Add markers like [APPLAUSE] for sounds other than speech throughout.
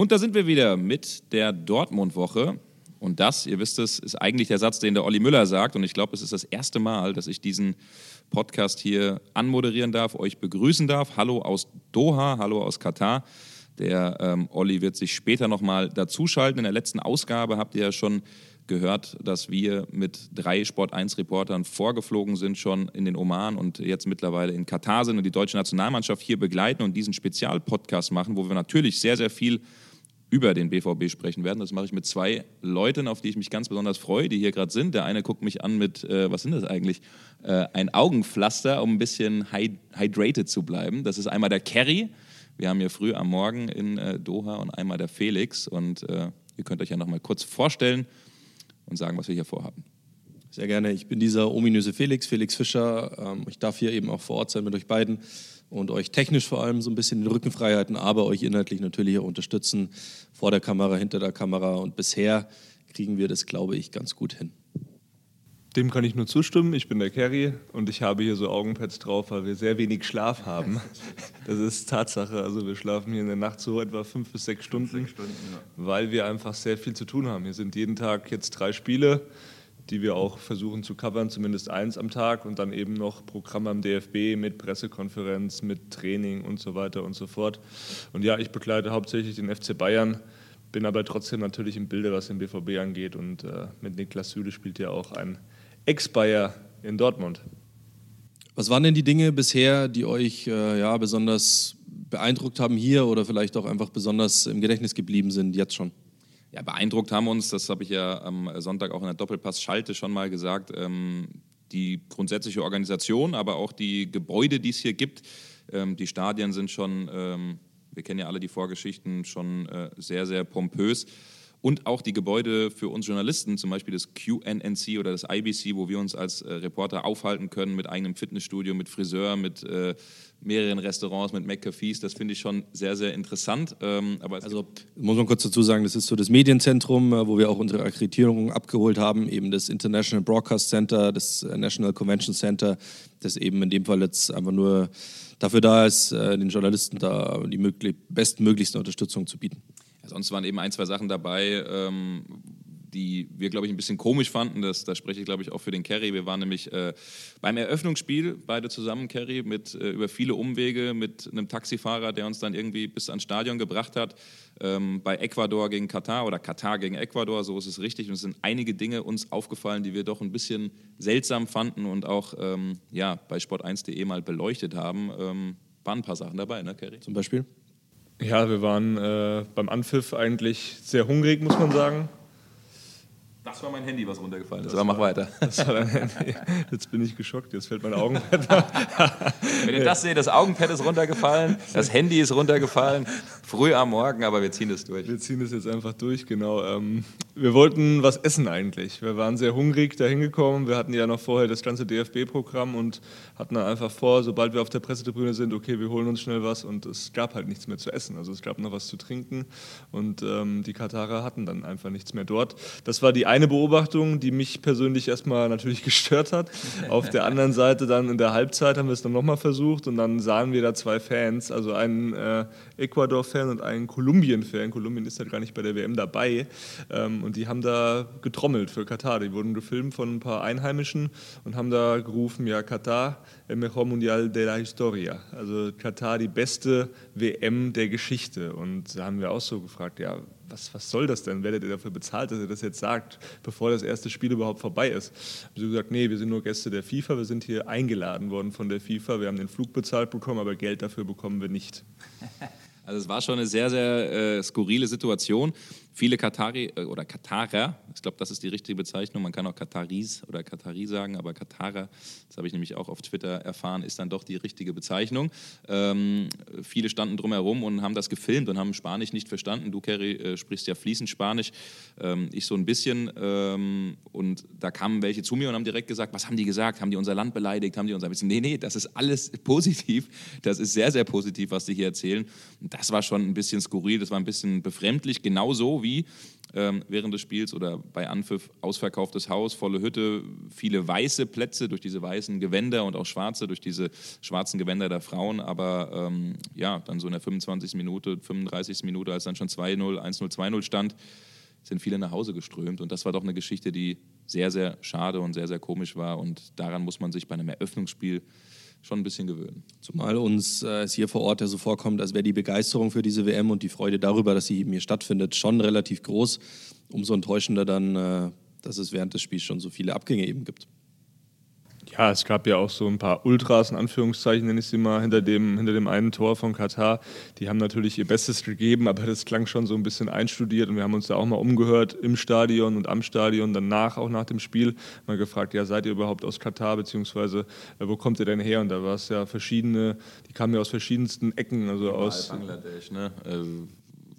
Und da sind wir wieder mit der Dortmund-Woche. Und das, ihr wisst es, ist eigentlich der Satz, den der Olli Müller sagt. Und ich glaube, es ist das erste Mal, dass ich diesen Podcast hier anmoderieren darf, euch begrüßen darf. Hallo aus Doha, hallo aus Katar. Der ähm, Olli wird sich später nochmal dazuschalten. In der letzten Ausgabe habt ihr ja schon gehört, dass wir mit drei Sport 1 Reportern vorgeflogen sind, schon in den Oman und jetzt mittlerweile in Katar sind und die deutsche Nationalmannschaft hier begleiten und diesen Spezialpodcast machen, wo wir natürlich sehr, sehr viel über den BVB sprechen werden. Das mache ich mit zwei Leuten, auf die ich mich ganz besonders freue, die hier gerade sind. Der eine guckt mich an mit, äh, was sind das eigentlich? Äh, ein Augenpflaster, um ein bisschen hyd hydrated zu bleiben. Das ist einmal der Kerry. Wir haben hier früh am Morgen in äh, Doha und einmal der Felix. Und äh, ihr könnt euch ja noch mal kurz vorstellen und sagen, was wir hier vorhaben. Sehr gerne. Ich bin dieser ominöse Felix, Felix Fischer. Ähm, ich darf hier eben auch vor Ort sein mit euch beiden und euch technisch vor allem so ein bisschen den Rückenfreiheiten, aber euch inhaltlich natürlich auch unterstützen, vor der Kamera, hinter der Kamera. Und bisher kriegen wir das, glaube ich, ganz gut hin. Dem kann ich nur zustimmen. Ich bin der Kerry und ich habe hier so Augenpads drauf, weil wir sehr wenig Schlaf haben. [LAUGHS] Das ist Tatsache. Also wir schlafen hier in der Nacht so etwa fünf bis sechs Stunden, sechs Stunden ja. weil wir einfach sehr viel zu tun haben. Hier sind jeden Tag jetzt drei Spiele die wir auch versuchen zu covern, zumindest eins am Tag und dann eben noch Programm am DFB mit Pressekonferenz, mit Training und so weiter und so fort. Und ja, ich begleite hauptsächlich den FC Bayern, bin aber trotzdem natürlich im Bilde, was den BVB angeht und äh, mit Niklas Süle spielt ja auch ein Ex-Bayer in Dortmund. Was waren denn die Dinge bisher, die euch äh, ja, besonders beeindruckt haben hier oder vielleicht auch einfach besonders im Gedächtnis geblieben sind jetzt schon? Ja, beeindruckt haben uns, das habe ich ja am Sonntag auch in der Doppelpass-Schalte schon mal gesagt, ähm, die grundsätzliche Organisation, aber auch die Gebäude, die es hier gibt. Ähm, die Stadien sind schon, ähm, wir kennen ja alle die Vorgeschichten, schon äh, sehr, sehr pompös und auch die Gebäude für uns Journalisten, zum Beispiel das QNNC oder das IBC, wo wir uns als äh, Reporter aufhalten können mit eigenem Fitnessstudio, mit Friseur, mit äh, mehreren Restaurants, mit McCafees. Das finde ich schon sehr, sehr interessant. Ähm, aber also muss man kurz dazu sagen, das ist so das Medienzentrum, äh, wo wir auch unsere Akkreditierung abgeholt haben, eben das International Broadcast Center, das äh, National Convention Center, das eben in dem Fall jetzt einfach nur dafür da ist, äh, den Journalisten da die bestmöglichste Unterstützung zu bieten. Sonst waren eben ein, zwei Sachen dabei, ähm, die wir, glaube ich, ein bisschen komisch fanden. Das, da spreche ich, glaube ich, auch für den Kerry. Wir waren nämlich äh, beim Eröffnungsspiel, beide zusammen, Kerry, äh, über viele Umwege mit einem Taxifahrer, der uns dann irgendwie bis ans Stadion gebracht hat. Ähm, bei Ecuador gegen Katar oder Katar gegen Ecuador, so ist es richtig. Und es sind einige Dinge uns aufgefallen, die wir doch ein bisschen seltsam fanden und auch ähm, ja, bei sport1.de mal beleuchtet haben. Ähm, waren ein paar Sachen dabei, ne, Kerry? Zum Beispiel? Ja, wir waren äh, beim Anpfiff eigentlich sehr hungrig, muss man sagen. Das war mein Handy, was runtergefallen ist. Aber mach weiter. [LAUGHS] Das war dein Handy. Jetzt bin ich geschockt. Jetzt fällt mein Augenpad. [LAUGHS] Wenn ihr das seht, das Augenpad ist runtergefallen, das Handy ist runtergefallen. Früh am Morgen, aber wir ziehen es durch. Wir ziehen es jetzt einfach durch, genau. Ähm, wir wollten was essen eigentlich. Wir waren sehr hungrig da hingekommen. Wir hatten ja noch vorher das ganze DFB-Programm und hatten dann einfach vor, sobald wir auf der Pressetribüne sind, okay, wir holen uns schnell was und es gab halt nichts mehr zu essen. Also es gab noch was zu trinken und ähm, die Katarer hatten dann einfach nichts mehr dort. Das war die eine Beobachtung, die mich persönlich erstmal natürlich [LAUGHS] gestört hat. Auf der anderen Seite dann in der Halbzeit haben wir es dann nochmal versucht und dann sahen wir da zwei Fans, also einen äh, Ecuador-Fan und einen Kolumbien-Fan. Kolumbien ist halt gar nicht bei der WM dabei. Ähm, und die haben da getrommelt für Katar. Die wurden gefilmt von ein paar Einheimischen und haben da gerufen, ja, Katar, el mejor mundial de la historia. Also Katar, die beste WM der Geschichte. Und da haben wir auch so gefragt, ja, was, was soll das denn? Werdet ihr dafür bezahlt, dass ihr das jetzt sagt, bevor das erste Spiel überhaupt vorbei ist? Haben sie gesagt, nee, wir sind nur Gäste der FIFA, wir sind hier eingeladen worden von der FIFA, wir haben den Flug bezahlt bekommen, aber Geld dafür bekommen wir nicht. [LAUGHS] Also es war schon eine sehr, sehr äh, skurrile Situation. Viele Katari äh, oder Katarer, ich glaube, das ist die richtige Bezeichnung, man kann auch Kataris oder Katari sagen, aber Katarer, das habe ich nämlich auch auf Twitter erfahren, ist dann doch die richtige Bezeichnung. Ähm, viele standen drumherum und haben das gefilmt und haben Spanisch nicht verstanden. Du, Kerry, äh, sprichst ja fließend Spanisch, ähm, ich so ein bisschen. Ähm, und da kamen welche zu mir und haben direkt gesagt, was haben die gesagt? Haben die unser Land beleidigt? Haben die unser bisschen? Nee, nee, das ist alles [LAUGHS] positiv. Das ist sehr, sehr positiv, was die hier erzählen. Das war schon ein bisschen skurril, das war ein bisschen befremdlich, genauso wie ähm, während des Spiels oder bei Anpfiff ausverkauftes Haus, volle Hütte, viele weiße Plätze durch diese weißen Gewänder und auch schwarze durch diese schwarzen Gewänder der Frauen. Aber ähm, ja, dann so in der 25. Minute, 35. Minute, als dann schon 2-0, 1-0, 2-0 stand, sind viele nach Hause geströmt. Und das war doch eine Geschichte, die sehr, sehr schade und sehr, sehr komisch war. Und daran muss man sich bei einem Eröffnungsspiel schon ein bisschen gewöhnen. Zumal uns äh, es hier vor Ort ja so vorkommt, als wäre die Begeisterung für diese WM und die Freude darüber, dass sie eben hier stattfindet, schon relativ groß. Umso enttäuschender dann, äh, dass es während des Spiels schon so viele Abgänge eben gibt. Ja, es gab ja auch so ein paar Ultras, in Anführungszeichen nenne ich sie mal, hinter dem, hinter dem einen Tor von Katar. Die haben natürlich ihr Bestes gegeben, aber das klang schon so ein bisschen einstudiert und wir haben uns da auch mal umgehört im Stadion und am Stadion, danach auch nach dem Spiel, mal gefragt, ja, seid ihr überhaupt aus Katar, beziehungsweise äh, wo kommt ihr denn her? Und da war es ja verschiedene, die kamen ja aus verschiedensten Ecken, also ja, aus... Bangladesch, ne? Äh,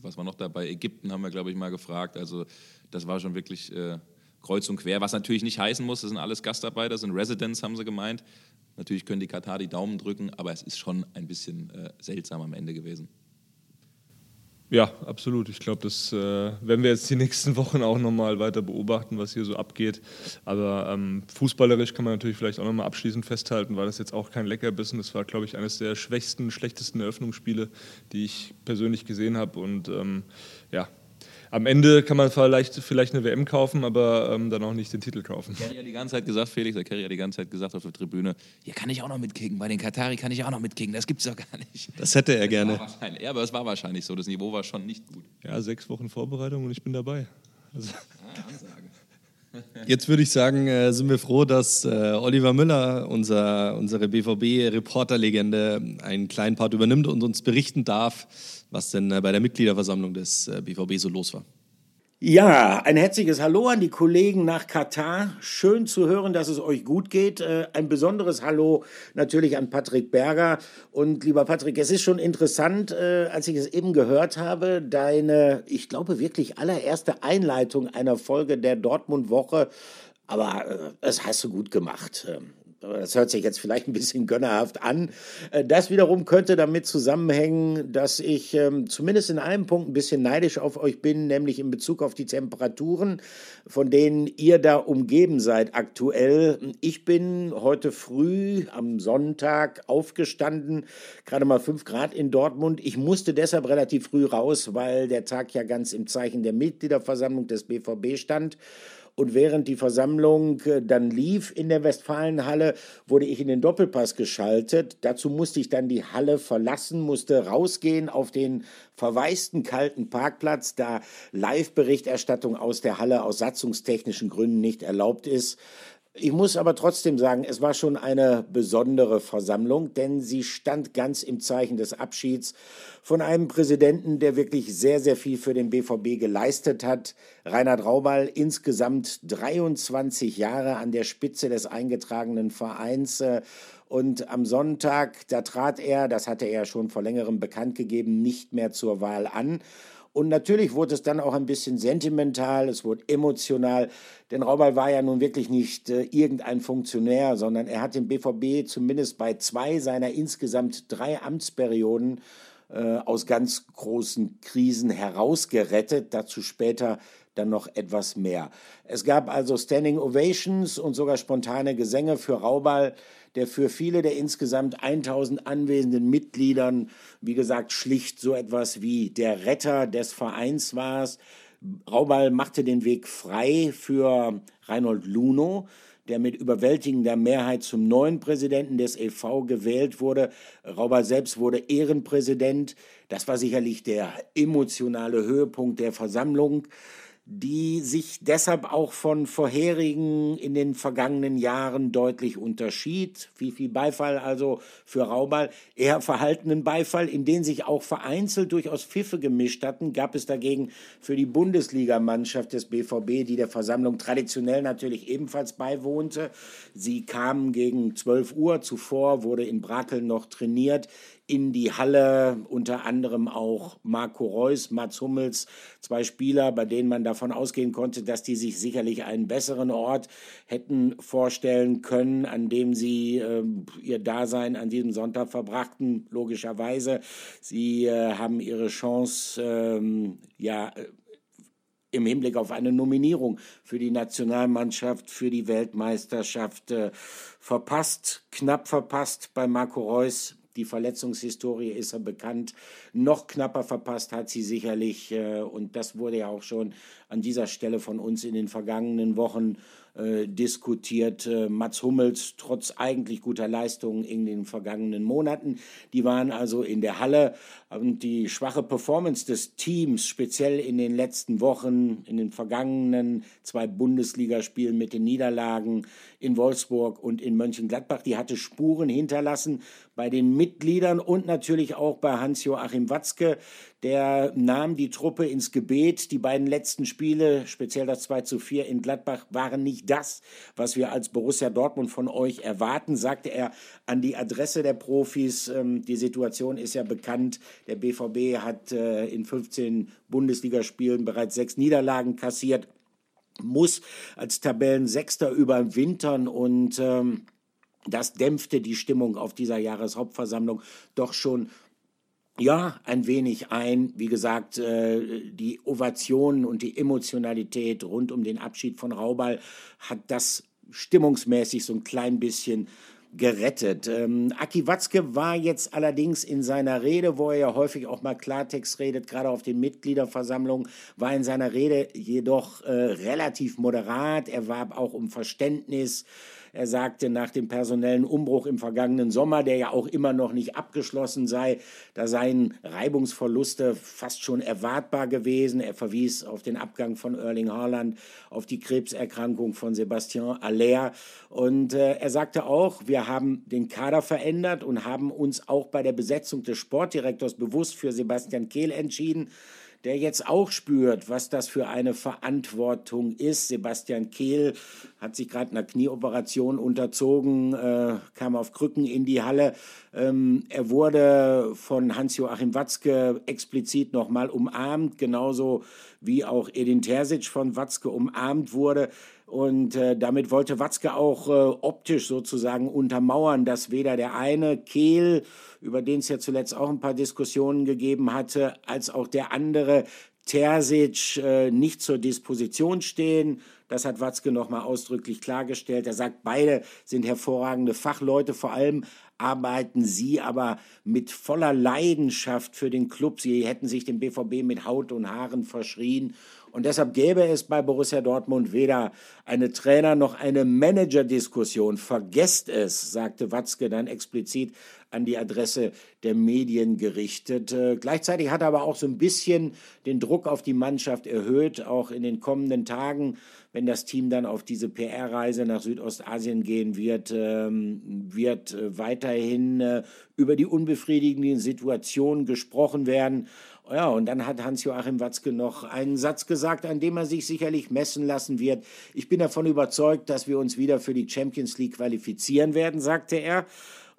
was war noch dabei? Ägypten haben wir, glaube ich, mal gefragt. Also das war schon wirklich... Äh kreuz und quer, was natürlich nicht heißen muss, das sind alles Gastarbeiter, sind Residents, haben sie gemeint. Natürlich können die Katar die Daumen drücken, aber es ist schon ein bisschen äh, seltsam am Ende gewesen. Ja, absolut. Ich glaube, das äh, werden wir jetzt die [LAUGHS] nächsten Wochen auch nochmal weiter beobachten, was hier so abgeht. Aber ähm, fußballerisch kann man natürlich vielleicht auch nochmal abschließend festhalten, war das jetzt auch kein Leckerbissen. Das war, glaube ich, eines der schwächsten, schlechtesten Eröffnungsspiele, die ich persönlich gesehen habe. Und ähm, ja, am Ende kann man vielleicht, vielleicht eine WM kaufen, aber ähm, dann auch nicht den Titel kaufen. Kerry hat die ganze Zeit gesagt, Felix, der Kerry hat die ganze Zeit gesagt auf der Tribüne, hier kann ich auch noch mitkicken, bei den Katari kann ich auch noch mitkicken, das gibt es doch gar nicht. Das hätte er das gerne. Ja, aber es war wahrscheinlich so, das Niveau war schon nicht gut. Ja, sechs Wochen Vorbereitung und ich bin dabei. Also. Ah, Ansage. [LAUGHS] Jetzt würde ich sagen, äh, sind wir froh, dass äh, Oliver Müller, unser, unsere BVB-Reporterlegende, einen kleinen Part übernimmt und uns berichten darf, was denn äh, bei der Mitgliederversammlung des BVB äh, so los war. Ja, ein herzliches Hallo an die Kollegen nach Katar. Schön zu hören, dass es euch gut geht. Äh, ein besonderes Hallo natürlich an Patrick Berger. Und lieber Patrick, es ist schon interessant, als ich es eben gehört habe, deine, ich glaube, wirklich allererste Einleitung einer Folge der Dortmund-Woche. Aber das hast du gut gemacht. Das hört sich jetzt vielleicht ein bisschen gönnerhaft an. Äh, das wiederum könnte damit zusammenhängen, dass ich ähm, zumindest in einem Punkt ein bisschen neidisch auf euch bin, nämlich in Bezug auf die Temperaturen, von denen ihr da umgeben seid aktuell. Ich bin heute früh am Sonntag aufgestanden, gerade mal fünf Grad in Dortmund. Ich musste deshalb relativ früh raus, weil der Tag ja ganz im Zeichen der Mitgliederversammlung des BVB stand. Und während die Versammlung äh, dann lief in der Westfalenhalle, wurde ich in den Doppelpass geschaltet. Dazu musste ich dann die Halle verlassen, musste rausgehen auf den verwaisten kalten Parkplatz, da Live-Berichterstattung aus der Halle aus satzungstechnischen Gründen nicht erlaubt ist. Ich muss aber trotzdem sagen, es war schon eine besondere Versammlung, denn sie stand ganz im Zeichen des Abschieds von einem Präsidenten, der wirklich sehr, sehr viel für den BVB geleistet hat. Reinhard Raubal, insgesamt 23 Jahre an der Spitze des eingetragenen Vereins. Und am Sonntag, da trat er, das hatte er schon vor längerem bekannt gegeben, nicht mehr zur Wahl an. Und natürlich wurde es dann auch ein bisschen sentimental, es wurde emotional, denn Raubal war ja nun wirklich nicht äh, irgendein Funktionär, sondern er hat den BVB zumindest bei zwei seiner insgesamt drei Amtsperioden äh, aus ganz großen Krisen herausgerettet. Dazu später dann noch etwas mehr. Es gab also Standing Ovations und sogar spontane Gesänge für Raubal der für viele der insgesamt 1000 anwesenden Mitgliedern, wie gesagt, schlicht so etwas wie der Retter des Vereins war. Raubal machte den Weg frei für Reinhold Luno, der mit überwältigender Mehrheit zum neuen Präsidenten des EV gewählt wurde. Raubal selbst wurde Ehrenpräsident. Das war sicherlich der emotionale Höhepunkt der Versammlung die sich deshalb auch von vorherigen in den vergangenen Jahren deutlich unterschied. Viel, viel Beifall also für Raubal, eher verhaltenen Beifall, in den sich auch vereinzelt durchaus Pfiffe gemischt hatten, gab es dagegen für die Bundesligamannschaft des BVB, die der Versammlung traditionell natürlich ebenfalls beiwohnte. Sie kamen gegen 12 Uhr zuvor, wurde in Brakel noch trainiert in die Halle, unter anderem auch Marco Reus, Mats Hummels, zwei Spieler, bei denen man davon ausgehen konnte, dass die sich sicherlich einen besseren Ort hätten vorstellen können, an dem sie äh, ihr Dasein an diesem Sonntag verbrachten, logischerweise. Sie äh, haben ihre Chance, ähm, ja, im Hinblick auf eine Nominierung für die Nationalmannschaft, für die Weltmeisterschaft äh, verpasst, knapp verpasst bei Marco Reus. Die Verletzungshistorie ist ja bekannt. Noch knapper verpasst hat sie sicherlich. Äh, und das wurde ja auch schon an dieser Stelle von uns in den vergangenen Wochen äh, diskutiert. Äh, Mats Hummels, trotz eigentlich guter Leistungen in den vergangenen Monaten, die waren also in der Halle. Und die schwache Performance des Teams, speziell in den letzten Wochen, in den vergangenen zwei Bundesligaspielen mit den Niederlagen in Wolfsburg und in Mönchengladbach, die hatte Spuren hinterlassen bei den Mitgliedern und natürlich auch bei Hans-Joachim Watzke. Der nahm die Truppe ins Gebet. Die beiden letzten Spiele, speziell das 2 zu 4 in Gladbach, waren nicht das, was wir als Borussia Dortmund von euch erwarten, sagte er an die Adresse der Profis. Ähm, die Situation ist ja bekannt. Der BVB hat äh, in 15 Bundesligaspielen bereits sechs Niederlagen kassiert, muss als Tabellensechster überwintern und ähm, das dämpfte die Stimmung auf dieser Jahreshauptversammlung doch schon ja, ein wenig ein. Wie gesagt, äh, die Ovationen und die Emotionalität rund um den Abschied von Raubal hat das stimmungsmäßig so ein klein bisschen gerettet. Ähm, Aki Watzke war jetzt allerdings in seiner Rede, wo er ja häufig auch mal Klartext redet, gerade auf den Mitgliederversammlungen, war in seiner Rede jedoch äh, relativ moderat. Er warb auch um Verständnis er sagte nach dem personellen Umbruch im vergangenen Sommer, der ja auch immer noch nicht abgeschlossen sei, da seien Reibungsverluste fast schon erwartbar gewesen. Er verwies auf den Abgang von Erling Haaland, auf die Krebserkrankung von Sebastian Aller. Und äh, er sagte auch, wir haben den Kader verändert und haben uns auch bei der Besetzung des Sportdirektors bewusst für Sebastian Kehl entschieden der jetzt auch spürt, was das für eine Verantwortung ist. Sebastian Kehl hat sich gerade einer Knieoperation unterzogen, äh, kam auf Krücken in die Halle. Ähm, er wurde von Hans-Joachim Watzke explizit nochmal umarmt, genauso wie auch Edin Terzic von Watzke umarmt wurde. Und äh, damit wollte Watzke auch äh, optisch sozusagen untermauern, dass weder der eine Kehl, über den es ja zuletzt auch ein paar Diskussionen gegeben hatte, als auch der andere Terzic äh, nicht zur Disposition stehen. Das hat Watzke nochmal ausdrücklich klargestellt. Er sagt, beide sind hervorragende Fachleute, vor allem arbeiten sie aber mit voller Leidenschaft für den Club. Sie hätten sich dem BVB mit Haut und Haaren verschrien und deshalb gäbe es bei Borussia Dortmund weder eine Trainer- noch eine Manager-Diskussion. Vergesst es, sagte Watzke dann explizit an die Adresse der Medien gerichtet. Äh, gleichzeitig hat er aber auch so ein bisschen den Druck auf die Mannschaft erhöht, auch in den kommenden Tagen, wenn das Team dann auf diese PR-Reise nach Südostasien gehen wird, ähm, wird äh, weiterhin äh, über die unbefriedigende Situation gesprochen werden. Ja, und dann hat Hans-Joachim Watzke noch einen Satz gesagt, an dem er sich sicherlich messen lassen wird. Ich bin davon überzeugt, dass wir uns wieder für die Champions League qualifizieren werden, sagte er.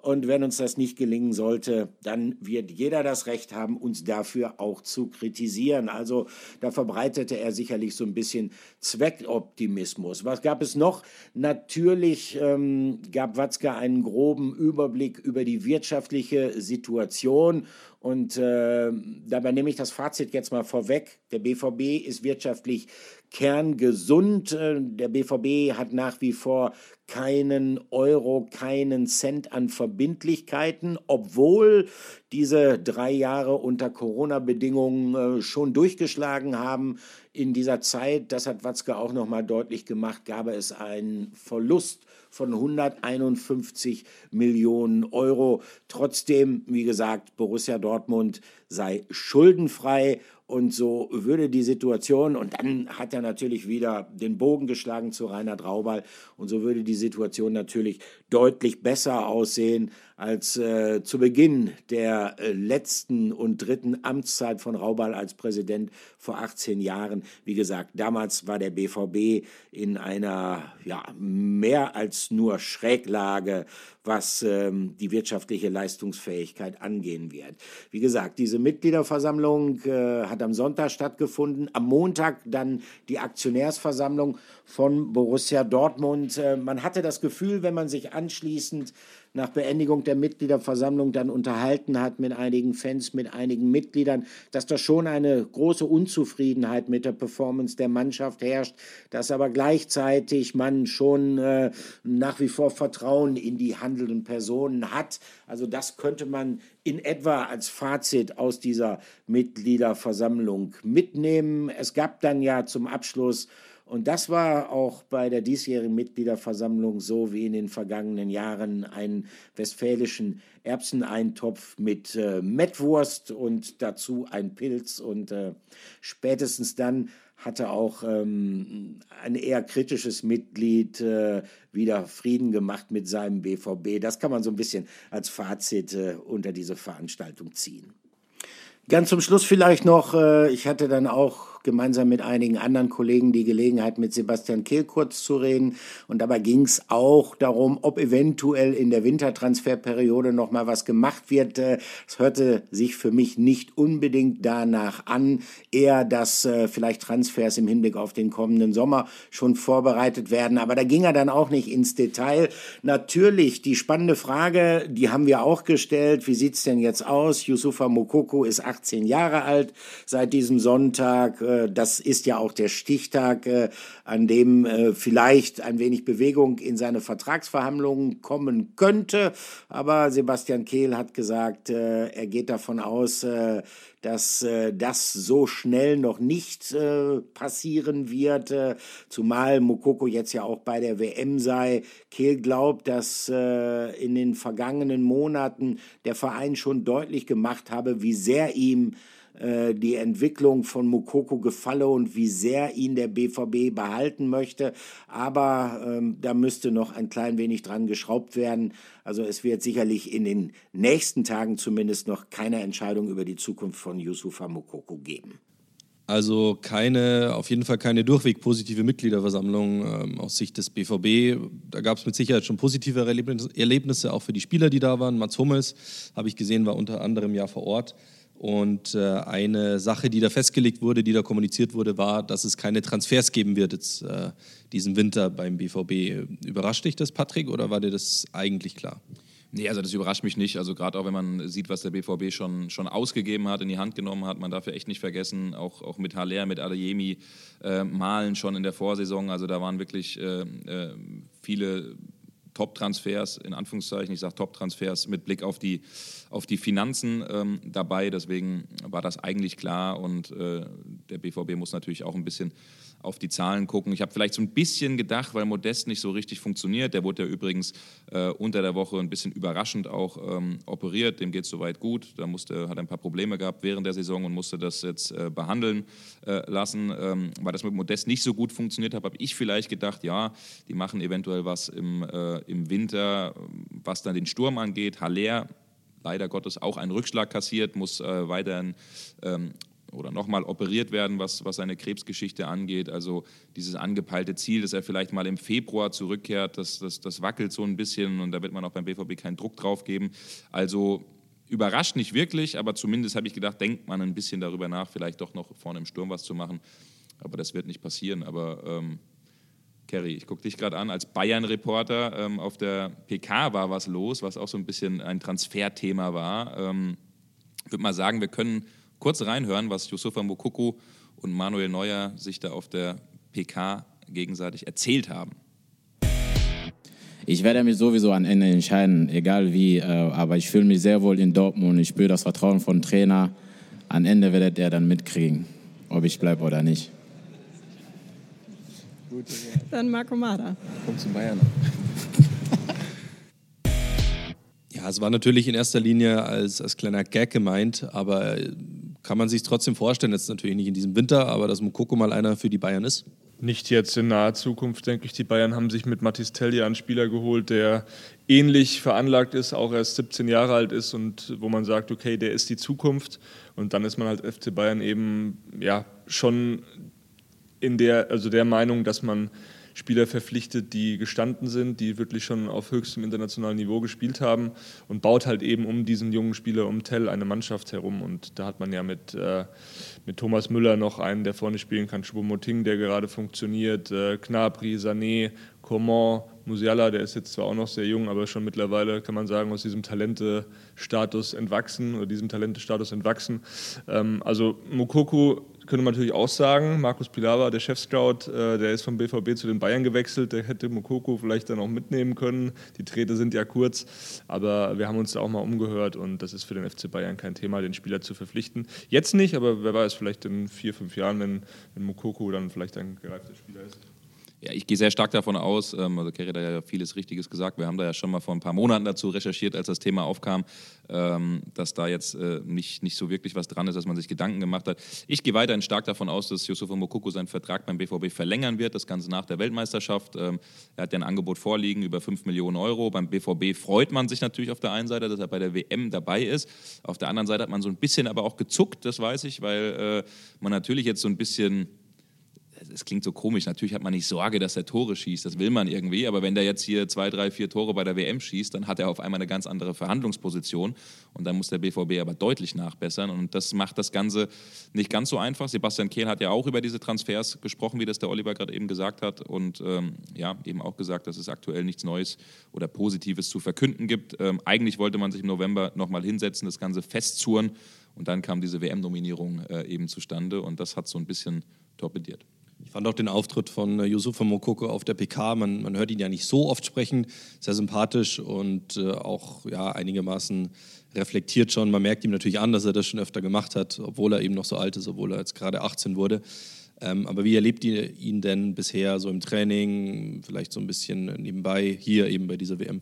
Und wenn uns das nicht gelingen sollte, dann wird jeder das Recht haben, uns dafür auch zu kritisieren. Also da verbreitete er sicherlich so ein bisschen Zweckoptimismus. Was gab es noch? Natürlich ähm, gab Watzke einen groben Überblick über die wirtschaftliche Situation und äh, dabei nehme ich das Fazit jetzt mal vorweg. Der BVB ist wirtschaftlich kerngesund. Äh, der BVB hat nach wie vor keinen Euro, keinen Cent an Verbindlichkeiten, obwohl diese drei Jahre unter Corona-Bedingungen äh, schon durchgeschlagen haben. In dieser Zeit, das hat Watzke auch noch mal deutlich gemacht, gab es einen Verlust von 151 Millionen Euro. Trotzdem, wie gesagt, Borussia Dortmund sei schuldenfrei und so würde die Situation, und dann hat er natürlich wieder den Bogen geschlagen zu Reinhard Raubal, und so würde die Situation natürlich deutlich besser aussehen als äh, zu Beginn der äh, letzten und dritten Amtszeit von Raubal als Präsident vor 18 Jahren. Wie gesagt, damals war der BVB in einer ja, mehr als nur Schräglage, was ähm, die wirtschaftliche Leistungsfähigkeit angehen wird. Wie gesagt, diese Mitgliederversammlung äh, hat am Sonntag stattgefunden, am Montag dann die Aktionärsversammlung von Borussia Dortmund. Äh, man hatte das Gefühl, wenn man sich anschließend nach Beendigung der Mitgliederversammlung dann unterhalten hat mit einigen Fans, mit einigen Mitgliedern, dass da schon eine große Unzufriedenheit mit der Performance der Mannschaft herrscht, dass aber gleichzeitig man schon äh, nach wie vor Vertrauen in die handelnden Personen hat. Also das könnte man in etwa als Fazit aus dieser Mitgliederversammlung mitnehmen. Es gab dann ja zum Abschluss und das war auch bei der diesjährigen Mitgliederversammlung so wie in den vergangenen Jahren einen westfälischen Erbseneintopf mit äh, Mettwurst und dazu ein Pilz. Und äh, spätestens dann hatte auch ähm, ein eher kritisches Mitglied äh, wieder Frieden gemacht mit seinem BVB. Das kann man so ein bisschen als Fazit äh, unter diese Veranstaltung ziehen. Ganz zum Schluss vielleicht noch, äh, ich hatte dann auch gemeinsam mit einigen anderen Kollegen die Gelegenheit, mit Sebastian Kehl kurz zu reden. Und dabei ging es auch darum, ob eventuell in der Wintertransferperiode noch mal was gemacht wird. Äh, es hörte sich für mich nicht unbedingt danach an, eher, dass äh, vielleicht Transfers im Hinblick auf den kommenden Sommer schon vorbereitet werden. Aber da ging er dann auch nicht ins Detail. Natürlich, die spannende Frage, die haben wir auch gestellt. Wie sieht's denn jetzt aus? Yusufa Mokoko ist 18 Jahre alt seit diesem Sonntag. Äh, das ist ja auch der Stichtag, äh, an dem äh, vielleicht ein wenig Bewegung in seine Vertragsverhandlungen kommen könnte. Aber Sebastian Kehl hat gesagt, er geht davon aus, dass das so schnell noch nicht passieren wird, zumal Mokoko jetzt ja auch bei der WM sei. Kehl glaubt, dass in den vergangenen Monaten der Verein schon deutlich gemacht habe, wie sehr ihm äh, die Entwicklung von Mukoko gefalle und wie sehr ihn der BVB behalten möchte. Aber ähm, da müsste noch ein klein wenig dran geschraubt werden. Also es wird sicherlich in den nächsten Tagen zumindest noch keine Entscheidung über die Zukunft von Yusufa Mukoko geben. Also keine, auf jeden Fall keine durchweg positive Mitgliederversammlung ähm, aus Sicht des BVB. Da gab es mit Sicherheit schon positive Erlebnisse, auch für die Spieler, die da waren. Mats Hummels, habe ich gesehen, war unter anderem ja vor Ort. Und äh, eine Sache, die da festgelegt wurde, die da kommuniziert wurde, war, dass es keine Transfers geben wird jetzt äh, diesen Winter beim BVB. Überrascht dich das, Patrick, oder war dir das eigentlich klar? Nee, also das überrascht mich nicht. Also gerade auch wenn man sieht, was der BVB schon, schon ausgegeben hat, in die Hand genommen hat, man darf ja echt nicht vergessen, auch, auch mit Haller, mit Adeyemi, äh, Malen schon in der Vorsaison. Also da waren wirklich äh, äh, viele Top-Transfers, in Anführungszeichen, ich sage Top-Transfers mit Blick auf die, auf die Finanzen ähm, dabei. Deswegen war das eigentlich klar und äh, der BVB muss natürlich auch ein bisschen auf die Zahlen gucken. Ich habe vielleicht so ein bisschen gedacht, weil Modest nicht so richtig funktioniert. Der wurde ja übrigens äh, unter der Woche ein bisschen überraschend auch ähm, operiert. Dem geht es soweit gut. Da musste, hat ein paar Probleme gehabt während der Saison und musste das jetzt äh, behandeln äh, lassen. Ähm, weil das mit Modest nicht so gut funktioniert hat, habe ich vielleicht gedacht, ja, die machen eventuell was im, äh, im Winter, was dann den Sturm angeht. Haller leider Gottes auch einen Rückschlag kassiert, muss äh, weiterhin ähm, oder nochmal operiert werden, was, was seine Krebsgeschichte angeht. Also dieses angepeilte Ziel, dass er vielleicht mal im Februar zurückkehrt, das, das, das wackelt so ein bisschen und da wird man auch beim BVB keinen Druck drauf geben. Also überrascht nicht wirklich, aber zumindest habe ich gedacht, denkt man ein bisschen darüber nach, vielleicht doch noch vorne im Sturm was zu machen. Aber das wird nicht passieren. Aber ähm, Kerry, ich gucke dich gerade an, als Bayern-Reporter ähm, auf der PK war was los, was auch so ein bisschen ein Transferthema war. Ähm, ich würde mal sagen, wir können kurz reinhören, was Yusufa Mukoko und Manuel Neuer sich da auf der PK gegenseitig erzählt haben. Ich werde mich sowieso am Ende entscheiden, egal wie, äh, aber ich fühle mich sehr wohl in Dortmund. Ich spüre das Vertrauen von Trainer. Am Ende werdet ihr dann mitkriegen, ob ich bleibe oder nicht. Dann Marco Mada. Kommt zum Bayern. Ja, es war natürlich in erster Linie als, als kleiner Gag gemeint, aber kann man sich trotzdem vorstellen, jetzt natürlich nicht in diesem Winter, aber dass Mukoko mal einer für die Bayern ist? Nicht jetzt in naher Zukunft, denke ich. Die Bayern haben sich mit Mathis Tellier einen Spieler geholt, der ähnlich veranlagt ist, auch erst 17 Jahre alt ist und wo man sagt, okay, der ist die Zukunft. Und dann ist man halt FC Bayern eben ja schon in der, also der Meinung, dass man Spieler verpflichtet, die gestanden sind, die wirklich schon auf höchstem internationalen Niveau gespielt haben und baut halt eben um diesen jungen Spieler, um Tell, eine Mannschaft herum. Und da hat man ja mit, äh, mit Thomas Müller noch einen, der vorne spielen kann, Choupo-Moting, der gerade funktioniert, äh, Knabri, Sané, Coman, Musiala, der ist jetzt zwar auch noch sehr jung, aber schon mittlerweile kann man sagen, aus diesem Talente-Status entwachsen oder diesem Talente-Status entwachsen. Ähm, also Mukoko könnte man natürlich auch sagen, Markus Pilawa, der Chefscout, äh, der ist vom BVB zu den Bayern gewechselt, der hätte Mukoko vielleicht dann auch mitnehmen können. Die Träte sind ja kurz, aber wir haben uns da auch mal umgehört und das ist für den FC Bayern kein Thema, den Spieler zu verpflichten. Jetzt nicht, aber wer weiß, vielleicht in vier, fünf Jahren, wenn, wenn Mukoko dann vielleicht ein gereifter Spieler ist. Ja, ich gehe sehr stark davon aus, ähm, also Kerry hat ja vieles Richtiges gesagt, wir haben da ja schon mal vor ein paar Monaten dazu recherchiert, als das Thema aufkam, ähm, dass da jetzt äh, nicht, nicht so wirklich was dran ist, dass man sich Gedanken gemacht hat. Ich gehe weiterhin stark davon aus, dass Yusufa Mokoko seinen Vertrag beim BVB verlängern wird, das Ganze nach der Weltmeisterschaft. Ähm, er hat ja ein Angebot vorliegen über 5 Millionen Euro. Beim BVB freut man sich natürlich auf der einen Seite, dass er bei der WM dabei ist. Auf der anderen Seite hat man so ein bisschen aber auch gezuckt, das weiß ich, weil äh, man natürlich jetzt so ein bisschen es klingt so komisch, natürlich hat man nicht Sorge, dass er Tore schießt, das will man irgendwie, aber wenn der jetzt hier zwei, drei, vier Tore bei der WM schießt, dann hat er auf einmal eine ganz andere Verhandlungsposition. Und dann muss der BVB aber deutlich nachbessern. Und das macht das Ganze nicht ganz so einfach. Sebastian Kehl hat ja auch über diese Transfers gesprochen, wie das der Oliver gerade eben gesagt hat. Und ähm, ja, eben auch gesagt, dass es aktuell nichts Neues oder Positives zu verkünden gibt. Ähm, eigentlich wollte man sich im November nochmal hinsetzen, das Ganze festzurren und dann kam diese WM-Nominierung äh, eben zustande. Und das hat so ein bisschen torpediert. Ich fand auch den Auftritt von äh, Yusufa Mokoko auf der PK, man, man hört ihn ja nicht so oft sprechen, sehr sympathisch und äh, auch ja, einigermaßen reflektiert schon. Man merkt ihm natürlich an, dass er das schon öfter gemacht hat, obwohl er eben noch so alt ist, obwohl er jetzt gerade 18 wurde. Ähm, aber wie erlebt ihr ihn denn bisher so im Training, vielleicht so ein bisschen nebenbei hier eben bei dieser WM?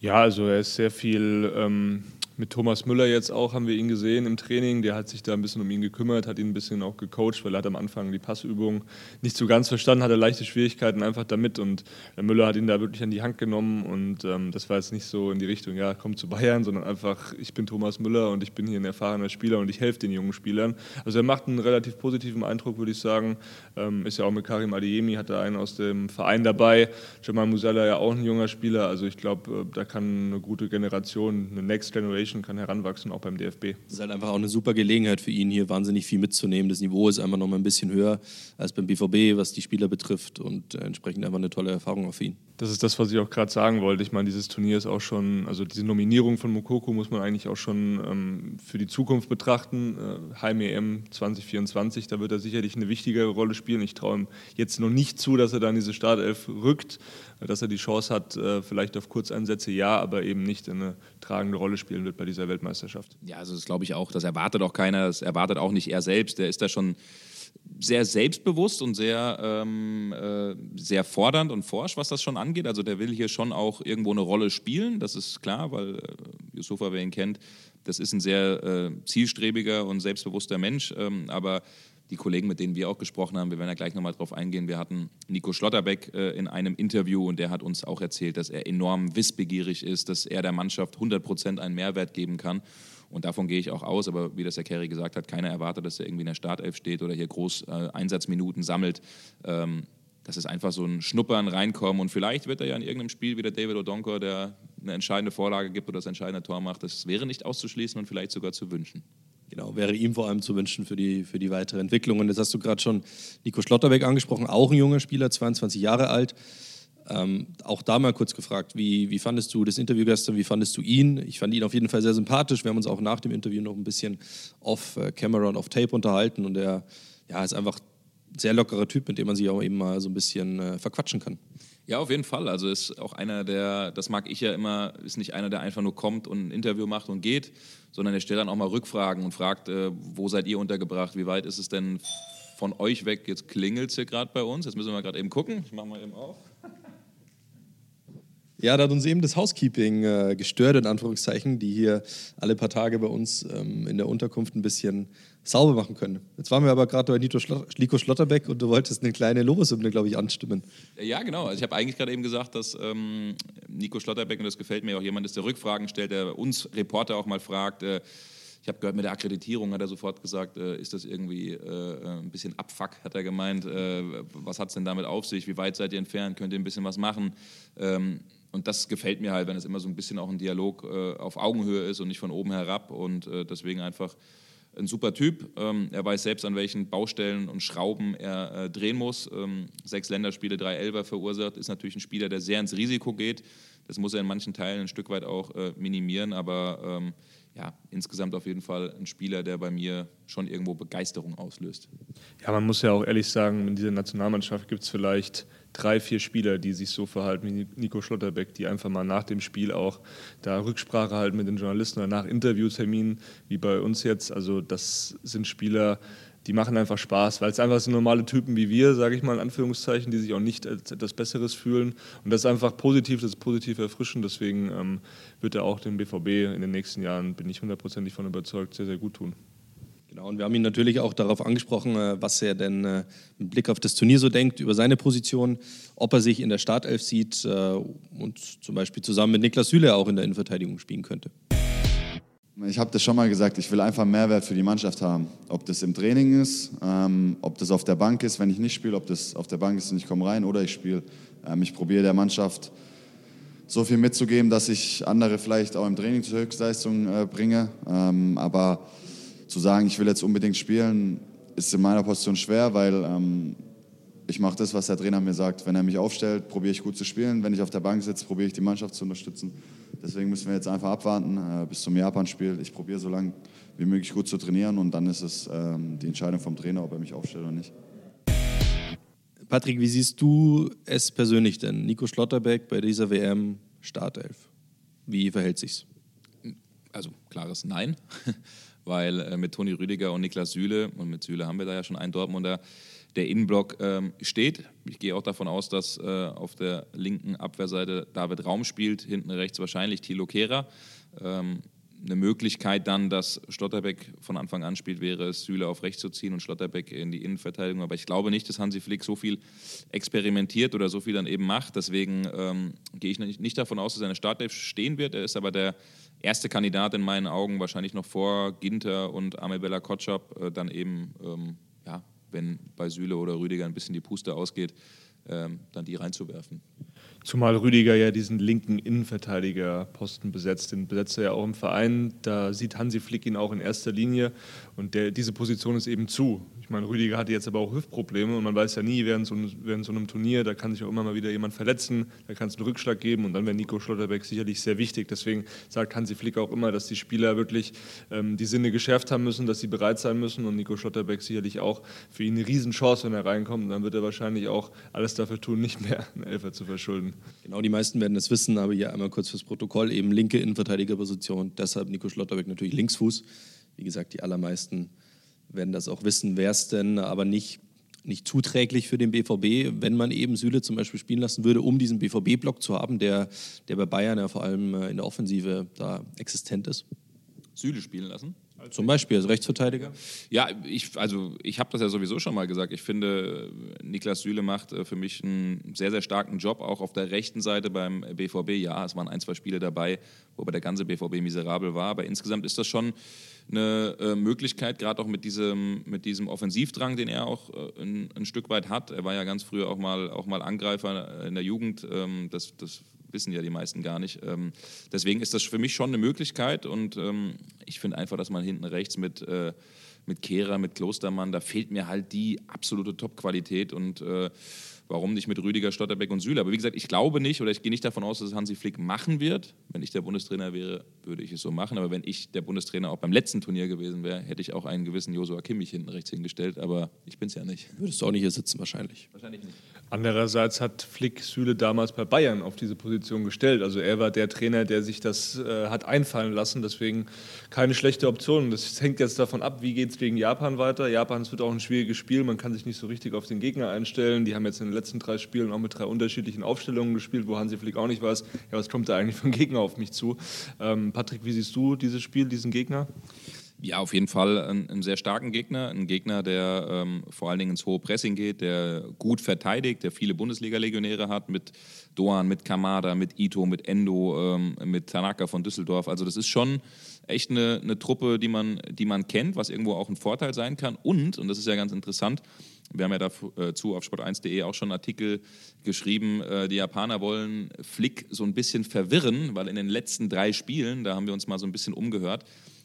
Ja, also er ist sehr viel ähm, mit Thomas Müller jetzt auch haben wir ihn gesehen im Training. Der hat sich da ein bisschen um ihn gekümmert, hat ihn ein bisschen auch gecoacht, weil er hat am Anfang die Passübung nicht so ganz verstanden, hatte leichte Schwierigkeiten einfach damit und der Müller hat ihn da wirklich an die Hand genommen und ähm, das war jetzt nicht so in die Richtung, ja, komm zu Bayern, sondern einfach, ich bin Thomas Müller und ich bin hier ein erfahrener Spieler und ich helfe den jungen Spielern. Also er macht einen relativ positiven Eindruck, würde ich sagen. Ähm, ist ja auch mit Karim Adiemi, hat da einen aus dem Verein dabei. Jamal Musala ja auch ein junger Spieler. Also ich glaube, äh, da kann eine gute Generation, eine Next Generation Generation kann heranwachsen, auch beim DFB. Das ist halt einfach auch eine super Gelegenheit für ihn, hier wahnsinnig viel mitzunehmen. Das Niveau ist einfach noch mal ein bisschen höher als beim BVB, was die Spieler betrifft und äh, entsprechend einfach eine tolle Erfahrung für ihn. Das ist das, was ich auch gerade sagen wollte. Ich meine, dieses Turnier ist auch schon, also diese Nominierung von Mokoko muss man eigentlich auch schon ähm, für die Zukunft betrachten. Äh, Heim EM 2024, da wird er sicherlich eine wichtige Rolle spielen. Ich traue ihm jetzt noch nicht zu, dass er da in diese Startelf rückt, dass er die Chance hat, äh, vielleicht auf Kurzeinsätze ja, aber eben nicht eine tragende Rolle spielen wird bei dieser Weltmeisterschaft. Ja, also das glaube ich auch. Das erwartet auch keiner, das erwartet auch nicht er selbst. Der ist da schon sehr selbstbewusst und sehr, ähm, äh, sehr fordernd und forsch, was das schon angeht. Also der will hier schon auch irgendwo eine Rolle spielen, das ist klar, weil äh, Yusufa, wer ihn kennt, das ist ein sehr äh, zielstrebiger und selbstbewusster Mensch. Ähm, aber die Kollegen, mit denen wir auch gesprochen haben, wir werden ja gleich nochmal drauf eingehen, wir hatten Nico Schlotterbeck äh, in einem Interview und der hat uns auch erzählt, dass er enorm wissbegierig ist, dass er der Mannschaft 100 Prozent einen Mehrwert geben kann. Und davon gehe ich auch aus. Aber wie das Herr Kerry gesagt hat, keiner erwartet, dass er irgendwie in der Startelf steht oder hier groß äh, Einsatzminuten sammelt. Ähm, das ist einfach so ein Schnuppern, reinkommen. Und vielleicht wird er ja in irgendeinem Spiel wie der David O'Donkor, der eine entscheidende Vorlage gibt oder das entscheidende Tor macht. Das wäre nicht auszuschließen und vielleicht sogar zu wünschen. Genau, wäre ihm vor allem zu wünschen für die, für die weitere Entwicklung. Und jetzt hast du gerade schon Nico Schlotterbeck angesprochen, auch ein junger Spieler, 22 Jahre alt. Ähm, auch da mal kurz gefragt, wie, wie fandest du das Interview gestern, wie fandest du ihn? Ich fand ihn auf jeden Fall sehr sympathisch. Wir haben uns auch nach dem Interview noch ein bisschen off äh, Camera und off Tape unterhalten und er ja, ist einfach ein sehr lockerer Typ, mit dem man sich auch eben mal so ein bisschen äh, verquatschen kann. Ja, auf jeden Fall. Also ist auch einer, der, das mag ich ja immer, ist nicht einer, der einfach nur kommt und ein Interview macht und geht, sondern er stellt dann auch mal Rückfragen und fragt, äh, wo seid ihr untergebracht, wie weit ist es denn von euch weg? Jetzt klingelt es hier gerade bei uns, jetzt müssen wir gerade eben gucken. Ich mache mal eben auf. Ja, da hat uns eben das Housekeeping äh, gestört, in Anführungszeichen, die hier alle paar Tage bei uns ähm, in der Unterkunft ein bisschen sauber machen können. Jetzt waren wir aber gerade bei Nito Schlot Nico Schlotterbeck und du wolltest eine kleine Lobeshymne, glaube ich, anstimmen. Ja, genau. Also ich habe eigentlich gerade eben gesagt, dass ähm, Nico Schlotterbeck, und das gefällt mir auch, jemand ist, der Rückfragen stellt, der uns Reporter auch mal fragt, äh, ich habe gehört, mit der Akkreditierung hat er sofort gesagt, äh, ist das irgendwie äh, äh ein bisschen Abfuck, hat er gemeint. Äh, was hat es denn damit auf sich? Wie weit seid ihr entfernt? Könnt ihr ein bisschen was machen? Ähm, und das gefällt mir halt, wenn es immer so ein bisschen auch ein Dialog äh, auf Augenhöhe ist und nicht von oben herab. Und äh, deswegen einfach ein super Typ. Ähm, er weiß selbst, an welchen Baustellen und Schrauben er äh, drehen muss. Ähm, sechs Länderspiele, drei Elfer verursacht, ist natürlich ein Spieler, der sehr ins Risiko geht. Das muss er in manchen Teilen ein Stück weit auch äh, minimieren, aber ähm, ja, insgesamt auf jeden Fall ein Spieler, der bei mir schon irgendwo Begeisterung auslöst. Ja, man muss ja auch ehrlich sagen, in dieser Nationalmannschaft gibt es vielleicht drei, vier Spieler, die sich so verhalten wie Nico Schlotterbeck, die einfach mal nach dem Spiel auch da Rücksprache halten mit den Journalisten oder nach Interviewterminen, wie bei uns jetzt. Also das sind Spieler, die machen einfach Spaß, weil es einfach so normale Typen wie wir, sage ich mal in Anführungszeichen, die sich auch nicht als etwas Besseres fühlen. Und das ist einfach positiv, das ist positiv erfrischend. Deswegen ähm, wird er auch dem BVB in den nächsten Jahren, bin ich hundertprozentig von überzeugt, sehr, sehr gut tun. Genau, und wir haben ihn natürlich auch darauf angesprochen, äh, was er denn äh, mit Blick auf das Turnier so denkt, über seine Position, ob er sich in der Startelf sieht äh, und zum Beispiel zusammen mit Niklas Süle auch in der Innenverteidigung spielen könnte. Ich habe das schon mal gesagt, ich will einfach Mehrwert für die Mannschaft haben. Ob das im Training ist, ähm, ob das auf der Bank ist, wenn ich nicht spiele, ob das auf der Bank ist und ich komme rein oder ich spiele. Ähm, ich probiere der Mannschaft so viel mitzugeben, dass ich andere vielleicht auch im Training zur Höchstleistung äh, bringe. Ähm, aber zu sagen, ich will jetzt unbedingt spielen, ist in meiner Position schwer, weil ähm, ich mache das, was der Trainer mir sagt. Wenn er mich aufstellt, probiere ich gut zu spielen. Wenn ich auf der Bank sitze, probiere ich die Mannschaft zu unterstützen. Deswegen müssen wir jetzt einfach abwarten äh, bis zum Japan-Spiel. Ich probiere so lange wie möglich gut zu trainieren und dann ist es ähm, die Entscheidung vom Trainer, ob er mich aufstellt oder nicht. Patrick, wie siehst du es persönlich denn? Nico Schlotterbeck bei dieser WM Startelf. Wie verhält sich's? Also klares Nein, [LAUGHS] weil äh, mit Toni Rüdiger und Niklas Süle und mit Süle haben wir da ja schon einen Dortmunder der Innenblock ähm, steht. Ich gehe auch davon aus, dass äh, auf der linken Abwehrseite David Raum spielt, hinten rechts wahrscheinlich Thilo Kehrer. Ähm, eine Möglichkeit dann, dass Schlotterbeck von Anfang an spielt, wäre es, Süle auf rechts zu ziehen und Schlotterbeck in die Innenverteidigung. Aber ich glaube nicht, dass Hansi Flick so viel experimentiert oder so viel dann eben macht. Deswegen ähm, gehe ich nicht, davon aus, dass er eine Startelf stehen wird. Er ist aber der erste Kandidat in meinen Augen, wahrscheinlich noch vor Ginter und Amebella Kotschap, äh, dann eben ähm, ja, wenn bei Süle oder Rüdiger ein bisschen die Puste ausgeht, ähm, dann die reinzuwerfen. Zumal Rüdiger ja diesen linken Innenverteidigerposten besetzt. Den besetzt er ja auch im Verein. Da sieht Hansi Flick ihn auch in erster Linie. Und der, diese Position ist eben zu. Ich meine, Rüdiger hatte jetzt aber auch Hüftprobleme und man weiß ja nie, während so, während so einem Turnier, da kann sich auch immer mal wieder jemand verletzen, da kann es einen Rückschlag geben und dann wäre Nico Schlotterbeck sicherlich sehr wichtig. Deswegen sagt Hansi Flick auch immer, dass die Spieler wirklich ähm, die Sinne geschärft haben müssen, dass sie bereit sein müssen und Nico Schlotterbeck sicherlich auch für ihn eine Riesenchance, wenn er reinkommt. Und dann wird er wahrscheinlich auch alles dafür tun, nicht mehr einen Elfer zu verschulden. Genau, die meisten werden es wissen, aber hier einmal kurz fürs Protokoll, eben linke Innenverteidigerposition, deshalb Nico Schlotterbeck natürlich Linksfuß. Wie gesagt, die allermeisten werden das auch wissen, wäre es denn aber nicht, nicht zuträglich für den BVB, wenn man eben Süle zum Beispiel spielen lassen würde, um diesen BVB-Block zu haben, der, der bei Bayern ja vor allem äh, in der Offensive da existent ist? Süle spielen lassen? Zum Beispiel als Rechtsverteidiger? Ja, ich, also ich habe das ja sowieso schon mal gesagt. Ich finde, Niklas Süle macht äh, für mich einen sehr, sehr starken Job, auch auf der rechten Seite beim BVB. Ja, es waren ein, zwei Spiele dabei, wo der ganze BVB miserabel war, aber insgesamt ist das schon eine äh, Möglichkeit, gerade auch mit diesem, mit diesem Offensivdrang, den er auch äh, ein, ein, Stück weit hat. Er war ja ganz früher auch mal, auch mal Angreifer in der Jugend. Ähm, das, das wissen ja die meisten gar nicht. Ähm, deswegen ist das für mich schon eine Möglichkeit und ähm, ich finde einfach, dass man hinten rechts mit, äh, mit Kehrer, mit Klostermann, da fehlt mir halt die absolute Top-Qualität und äh, warum nicht mit Rüdiger, Stotterbeck und Süle. Aber wie gesagt, ich glaube nicht oder ich gehe nicht davon aus, dass es Hansi Flick machen wird. Wenn ich der Bundestrainer wäre, würde ich es so machen. Aber wenn ich der Bundestrainer auch beim letzten Turnier gewesen wäre, hätte ich auch einen gewissen Josua Kimmich hinten rechts hingestellt. Aber ich bin es ja nicht. Würdest du auch nicht hier sitzen wahrscheinlich? Wahrscheinlich nicht. Andererseits hat Flick Süle damals bei Bayern auf diese Position gestellt. Also er war der Trainer, der sich das äh, hat einfallen lassen. Deswegen keine schlechte Option. Das hängt jetzt davon ab, wie geht es gegen Japan weiter. Japan es wird auch ein schwieriges Spiel. Man kann sich nicht so richtig auf den Gegner einstellen. Die haben jetzt in den letzten drei Spielen auch mit drei unterschiedlichen Aufstellungen gespielt, wo Hansi Flick auch nicht weiß, ja, was kommt da eigentlich für ein Gegner auf mich zu. Ähm, Patrick, wie siehst du dieses Spiel, diesen Gegner? Ja, auf jeden Fall einen sehr starken Gegner. Ein Gegner, der ähm, vor allen Dingen ins hohe Pressing geht, der gut verteidigt, der viele Bundesliga-Legionäre hat mit Doan, mit Kamada, mit Ito, mit Endo, ähm, mit Tanaka von Düsseldorf. Also das ist schon echt eine, eine Truppe, die man, die man kennt, was irgendwo auch ein Vorteil sein kann. Und, und das ist ja ganz interessant, wir haben ja dazu auf sport1.de auch schon Artikel geschrieben, äh, die Japaner wollen Flick so ein bisschen verwirren, weil in den letzten drei Spielen, da haben wir uns mal so ein bisschen umgehört,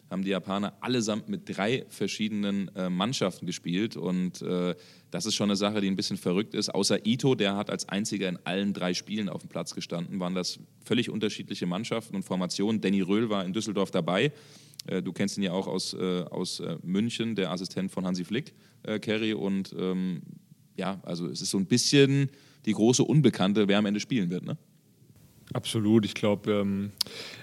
haben die Japaner allesamt mit drei verschiedenen äh, Mannschaften gespielt. Und äh, das ist schon eine Sache, die ein bisschen verrückt ist. Außer Ito, der hat als einziger in allen drei Spielen auf dem Platz gestanden, waren das völlig unterschiedliche Mannschaften und Formationen. Danny Röhl war in Düsseldorf dabei. Äh, du kennst ihn ja auch aus, äh, aus äh, München, der Assistent von Hansi Flick, Kerry. Und ähm, ja, also es ist so ein bisschen die große Unbekannte, wer am Ende spielen wird. Ne? Absolut. Ich glaube, ähm,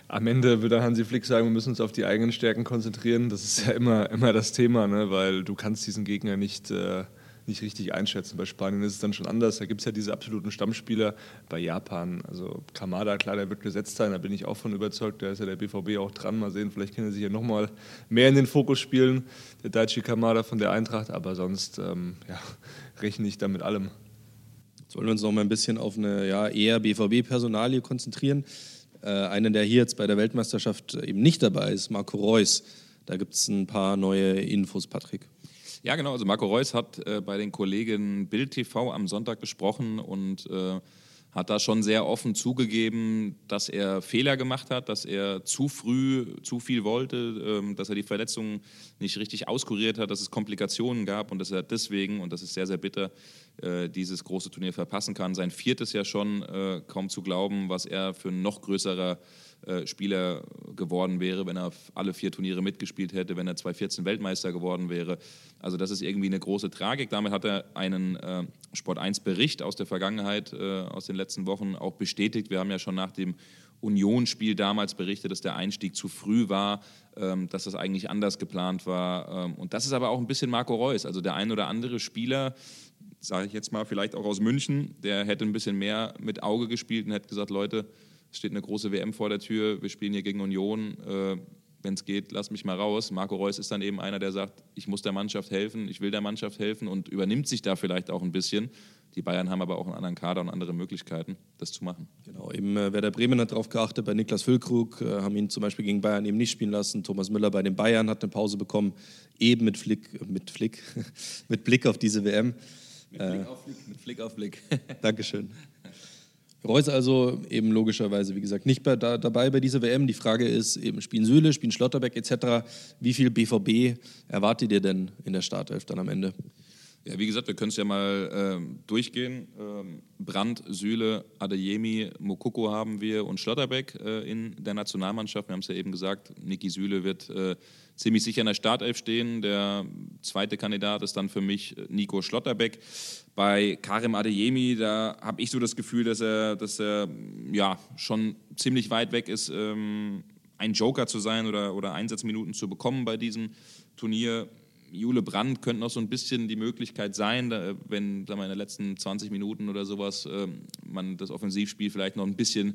am Ende wird dann Hansi Flick sagen, wir müssen uns auf die eigenen Stärken konzentrieren. Das ist ja immer, immer das Thema, ne? weil du kannst diesen Gegner nicht, äh, nicht richtig einschätzen. Bei Spanien ist es dann schon anders. Da gibt es ja diese absoluten Stammspieler. Bei Japan, also Kamada, klar, der wird gesetzt sein, da bin ich auch von überzeugt. Da ist ja der BVB auch dran. Mal sehen, vielleicht kann er sich ja nochmal mehr in den Fokus spielen, der Daichi Kamada von der Eintracht. Aber sonst ähm, ja, [LAUGHS] rechne ich da mit allem. Jetzt wollen wir uns noch mal ein bisschen auf eine ja, eher BVB-Personalie konzentrieren. Äh, einen, der hier jetzt bei der Weltmeisterschaft eben nicht dabei ist, Marco Reus. Da gibt es ein paar neue Infos, Patrick. Ja, genau. Also Marco Reus hat äh, bei den Kollegen Bild TV am Sonntag gesprochen und äh, hat da schon sehr offen zugegeben, dass er Fehler gemacht hat, dass er zu früh zu viel wollte, ähm, dass er die Verletzungen nicht richtig auskuriert hat, dass es Komplikationen gab und dass er deswegen, und das ist sehr, sehr bitter, äh, dieses große Turnier verpassen kann. Sein viertes ja schon äh, kaum zu glauben, was er für ein noch größerer Spieler geworden wäre, wenn er alle vier Turniere mitgespielt hätte, wenn er 2014 Weltmeister geworden wäre. Also das ist irgendwie eine große Tragik. Damit hat er einen äh, Sport 1 Bericht aus der Vergangenheit, äh, aus den letzten Wochen auch bestätigt. Wir haben ja schon nach dem Unionsspiel damals berichtet, dass der Einstieg zu früh war, ähm, dass das eigentlich anders geplant war. Ähm, und das ist aber auch ein bisschen Marco Reus. Also der ein oder andere Spieler, sage ich jetzt mal, vielleicht auch aus München, der hätte ein bisschen mehr mit Auge gespielt und hätte gesagt, Leute, es steht eine große WM vor der Tür, wir spielen hier gegen Union, äh, wenn es geht, lass mich mal raus. Marco Reus ist dann eben einer, der sagt, ich muss der Mannschaft helfen, ich will der Mannschaft helfen und übernimmt sich da vielleicht auch ein bisschen. Die Bayern haben aber auch einen anderen Kader und andere Möglichkeiten, das zu machen. Genau, eben äh, Werder Bremen hat darauf geachtet, bei Niklas Füllkrug äh, haben ihn zum Beispiel gegen Bayern eben nicht spielen lassen. Thomas Müller bei den Bayern hat eine Pause bekommen, eben mit Flick, mit Flick, [LAUGHS] mit Blick auf diese WM. Mit Blick auf Blick. Mit Blick, auf Blick. Dankeschön. [LAUGHS] Reus also eben logischerweise, wie gesagt, nicht bei, da, dabei bei dieser WM. Die Frage ist eben, spielen Süle, spielen Schlotterbeck etc. Wie viel BVB erwartet ihr denn in der Startelf dann am Ende? Ja, wie gesagt, wir können es ja mal ähm, durchgehen. Ähm, Brandt, Süle, Adeyemi, Mokoko haben wir und Schlotterbeck äh, in der Nationalmannschaft. Wir haben es ja eben gesagt, Niki Süle wird äh, ziemlich sicher in der Startelf stehen. Der zweite Kandidat ist dann für mich äh, Nico Schlotterbeck. Bei Karim Adeyemi, da habe ich so das Gefühl, dass er, dass er ja, schon ziemlich weit weg ist, ähm, ein Joker zu sein oder, oder Einsatzminuten zu bekommen bei diesem Turnier Jule Brandt könnte noch so ein bisschen die Möglichkeit sein, da, wenn sagen wir, in den letzten 20 Minuten oder sowas äh, man das Offensivspiel vielleicht noch ein bisschen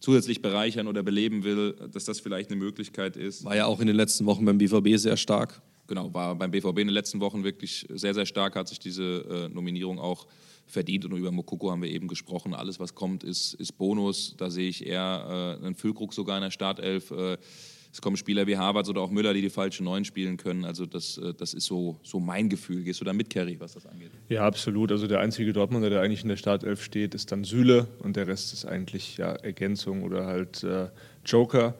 zusätzlich bereichern oder beleben will, dass das vielleicht eine Möglichkeit ist. War ja auch in den letzten Wochen beim BVB sehr stark. Genau, war beim BVB in den letzten Wochen wirklich sehr, sehr stark, hat sich diese äh, Nominierung auch verdient. Und über Mokoko haben wir eben gesprochen. Alles, was kommt, ist, ist Bonus. Da sehe ich eher äh, einen Füllkrug sogar in der Startelf. Äh, es kommen Spieler wie Harvards oder auch Müller, die die falschen Neun spielen können. Also das, äh, das ist so, so mein Gefühl. Gehst du da mit, Kerry, was das angeht? Ja, absolut. Also der einzige Dortmunder, der eigentlich in der Startelf steht, ist dann Süle und der Rest ist eigentlich ja, Ergänzung oder halt äh, Joker.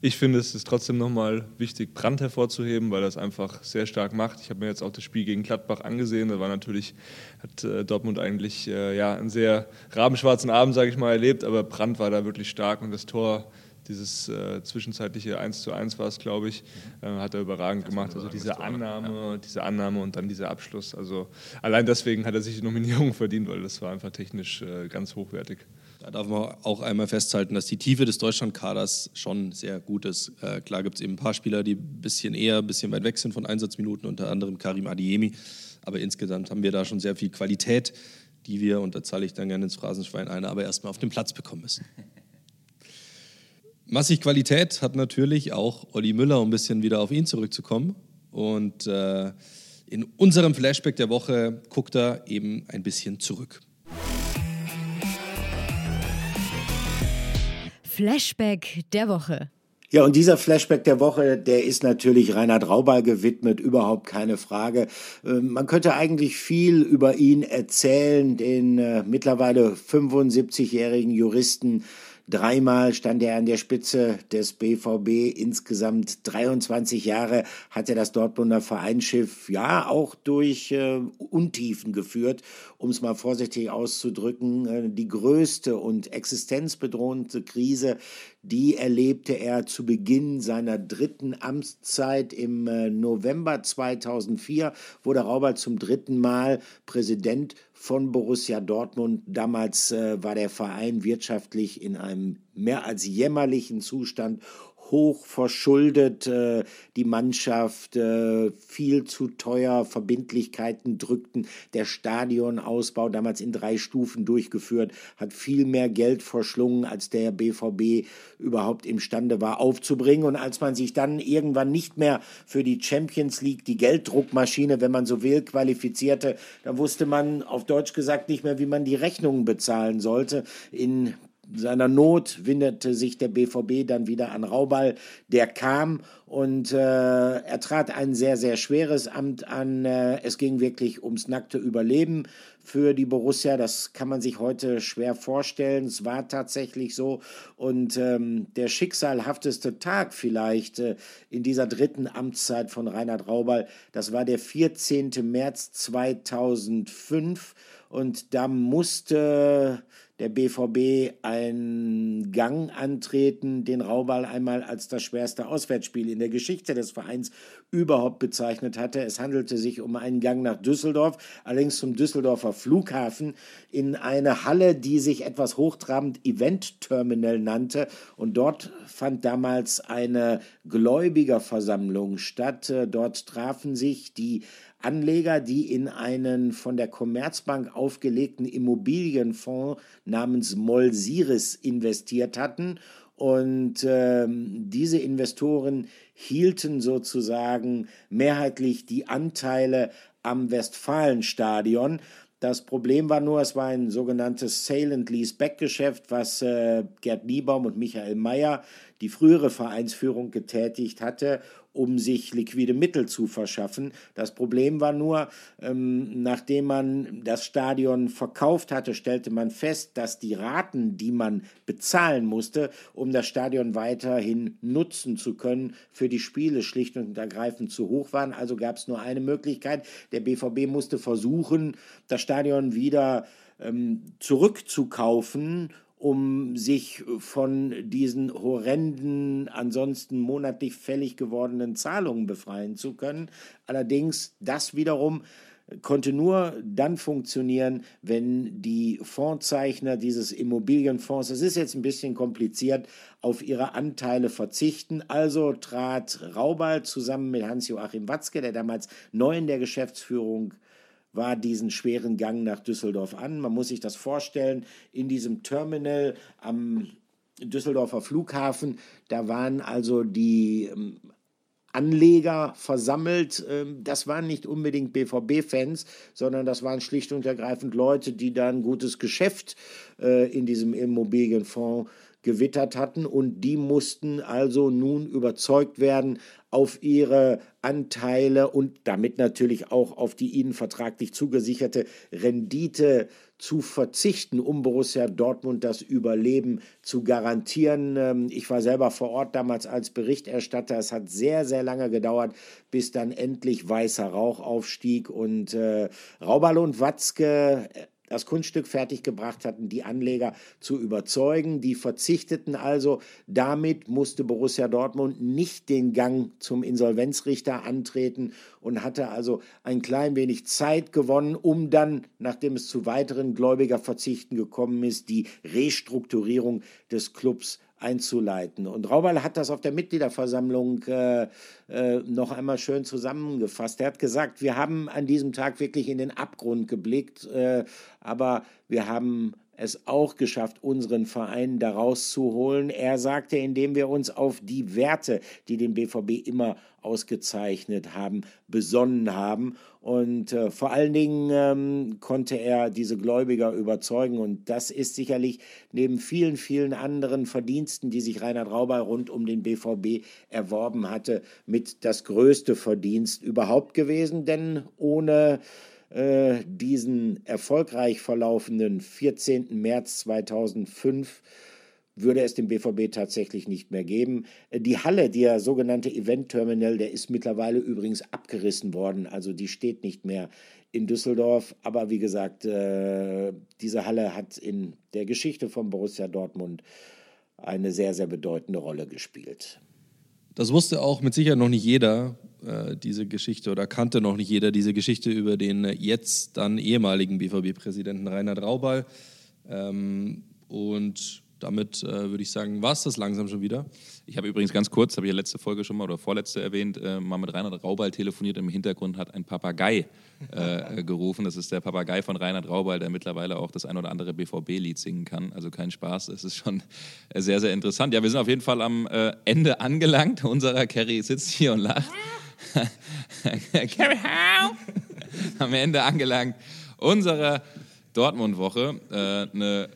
Ich finde, es ist trotzdem nochmal wichtig, Brand hervorzuheben, weil er es einfach sehr stark macht. Ich habe mir jetzt auch das Spiel gegen Gladbach angesehen. Da war natürlich, hat äh, Dortmund eigentlich äh, ja, einen sehr rabenschwarzen Abend, sage ich mal, erlebt, aber Brand war da wirklich stark und das Tor dieses äh, zwischenzeitliche 1 zu 1 war es, glaube ich, äh, hat er überragend gemacht. Also diese Annahme, diese Annahme und dann dieser Abschluss. Also allein deswegen hat er sich die Nominierung verdient, weil das war einfach technisch äh, ganz hochwertig. Da darf man auch einmal festhalten, dass die Tiefe des Deutschlandkaders schon sehr gut ist. Äh, klar gibt es eben ein paar Spieler, die ein bisschen eher, ein bisschen weit weg sind von Einsatzminuten, unter anderem Karim Adiemi. Aber insgesamt haben wir da schon sehr viel Qualität, die wir, und da zahle ich dann gerne ins Phrasenschwein ein, aber erstmal auf den Platz bekommen müssen. [LAUGHS] Massig Qualität hat natürlich auch Olli Müller, um ein bisschen wieder auf ihn zurückzukommen. Und äh, in unserem Flashback der Woche guckt er eben ein bisschen zurück. Flashback der Woche. Ja, und dieser Flashback der Woche, der ist natürlich Reinhard Raubal gewidmet, überhaupt keine Frage. Ähm, man könnte eigentlich viel über ihn erzählen, den äh, mittlerweile 75-jährigen Juristen, Dreimal stand er an der Spitze des BVB. Insgesamt 23 Jahre hat er das Dortmunder Vereinsschiff ja auch durch äh, Untiefen geführt, um es mal vorsichtig auszudrücken. Äh, die größte und existenzbedrohende Krise, die erlebte er zu Beginn seiner dritten Amtszeit im äh, November 2004, wurde Rauber zum dritten Mal Präsident von Borussia Dortmund. Damals äh, war der Verein wirtschaftlich in einem mehr als jämmerlichen Zustand hoch verschuldet, äh, die Mannschaft äh, viel zu teuer, Verbindlichkeiten drückten, der Stadionausbau damals in drei Stufen durchgeführt, hat viel mehr Geld verschlungen, als der BVB überhaupt imstande war aufzubringen. Und als man sich dann irgendwann nicht mehr für die Champions League, die Gelddruckmaschine, wenn man so will, qualifizierte, dann wusste man auf Deutsch gesagt nicht mehr, wie man die Rechnungen bezahlen sollte. In seiner Not wendete sich der BVB dann wieder an Raubal. Der kam und äh, er trat ein sehr, sehr schweres Amt an. Äh, es ging wirklich ums nackte Überleben für die Borussia. Das kann man sich heute schwer vorstellen. Es war tatsächlich so. Und ähm, der schicksalhafteste Tag vielleicht äh, in dieser dritten Amtszeit von Reinhard Raubal, das war der 14. März 2005. Und da musste der BVB einen Gang antreten, den Raubal einmal als das schwerste Auswärtsspiel in der Geschichte des Vereins überhaupt bezeichnet hatte. Es handelte sich um einen Gang nach Düsseldorf, allerdings zum Düsseldorfer Flughafen, in eine Halle, die sich etwas hochtrabend Event Terminal nannte. Und dort fand damals eine Gläubigerversammlung statt. Dort trafen sich die Anleger, die in einen von der Commerzbank aufgelegten Immobilienfonds namens Molsiris investiert hatten. Und ähm, diese Investoren hielten sozusagen mehrheitlich die Anteile am Westfalenstadion. Das Problem war nur, es war ein sogenanntes Sale and Lease Back Geschäft, was äh, Gerd Niebaum und Michael Mayer, die frühere Vereinsführung, getätigt hatte um sich liquide Mittel zu verschaffen. Das Problem war nur, ähm, nachdem man das Stadion verkauft hatte, stellte man fest, dass die Raten, die man bezahlen musste, um das Stadion weiterhin nutzen zu können, für die Spiele schlicht und ergreifend zu hoch waren. Also gab es nur eine Möglichkeit. Der BVB musste versuchen, das Stadion wieder ähm, zurückzukaufen um sich von diesen horrenden, ansonsten monatlich fällig gewordenen Zahlungen befreien zu können. Allerdings, das wiederum konnte nur dann funktionieren, wenn die Fondszeichner dieses Immobilienfonds, es ist jetzt ein bisschen kompliziert, auf ihre Anteile verzichten. Also trat Raubal zusammen mit Hans-Joachim Watzke, der damals neu in der Geschäftsführung war diesen schweren Gang nach Düsseldorf an. Man muss sich das vorstellen, in diesem Terminal am Düsseldorfer Flughafen, da waren also die ähm, Anleger versammelt. Ähm, das waren nicht unbedingt BVB-Fans, sondern das waren schlicht und ergreifend Leute, die da ein gutes Geschäft äh, in diesem Immobilienfonds gewittert hatten und die mussten also nun überzeugt werden, auf ihre Anteile und damit natürlich auch auf die ihnen vertraglich zugesicherte Rendite zu verzichten, um Borussia Dortmund das Überleben zu garantieren. Ähm, ich war selber vor Ort damals als Berichterstatter. Es hat sehr, sehr lange gedauert, bis dann endlich weißer Rauch aufstieg und äh, Rauberl und Watzke das Kunststück fertiggebracht hatten, die Anleger zu überzeugen. Die verzichteten also. Damit musste Borussia Dortmund nicht den Gang zum Insolvenzrichter antreten und hatte also ein klein wenig Zeit gewonnen, um dann, nachdem es zu weiteren Gläubigerverzichten gekommen ist, die Restrukturierung des Clubs einzuleiten. Und Rauberl hat das auf der Mitgliederversammlung äh, äh, noch einmal schön zusammengefasst. Er hat gesagt, wir haben an diesem Tag wirklich in den Abgrund geblickt, äh, aber wir haben es auch geschafft, unseren Verein daraus zu holen. Er sagte, indem wir uns auf die Werte, die den BVB immer ausgezeichnet haben, besonnen haben. Und äh, vor allen Dingen ähm, konnte er diese Gläubiger überzeugen. Und das ist sicherlich neben vielen, vielen anderen Verdiensten, die sich Reinhard Rauber rund um den BVB erworben hatte, mit das größte Verdienst überhaupt gewesen. Denn ohne äh, diesen erfolgreich verlaufenden 14. März 2005 würde es den BVB tatsächlich nicht mehr geben. Die Halle, der sogenannte Event Terminal, der ist mittlerweile übrigens abgerissen worden. Also die steht nicht mehr in Düsseldorf. Aber wie gesagt, äh, diese Halle hat in der Geschichte von Borussia Dortmund eine sehr, sehr bedeutende Rolle gespielt. Das wusste auch mit Sicherheit noch nicht jeder, äh, diese Geschichte, oder kannte noch nicht jeder diese Geschichte über den jetzt dann ehemaligen BVB-Präsidenten Reinhard Raubal. Ähm, und damit äh, würde ich sagen, war es das langsam schon wieder. Ich habe übrigens ganz kurz, habe ich ja letzte Folge schon mal oder vorletzte erwähnt, äh, mal mit Reinhard Raubal telefoniert. Im Hintergrund hat ein Papagei äh, gerufen. Das ist der Papagei von Reinhard Raubal, der mittlerweile auch das ein oder andere BVB-Lied singen kann. Also kein Spaß, es ist schon äh, sehr, sehr interessant. Ja, wir sind auf jeden Fall am äh, Ende angelangt. Unserer Carrie sitzt hier und lacht. [LAUGHS] Carrie, how? am Ende angelangt unserer Dortmund-Woche. Äh, eine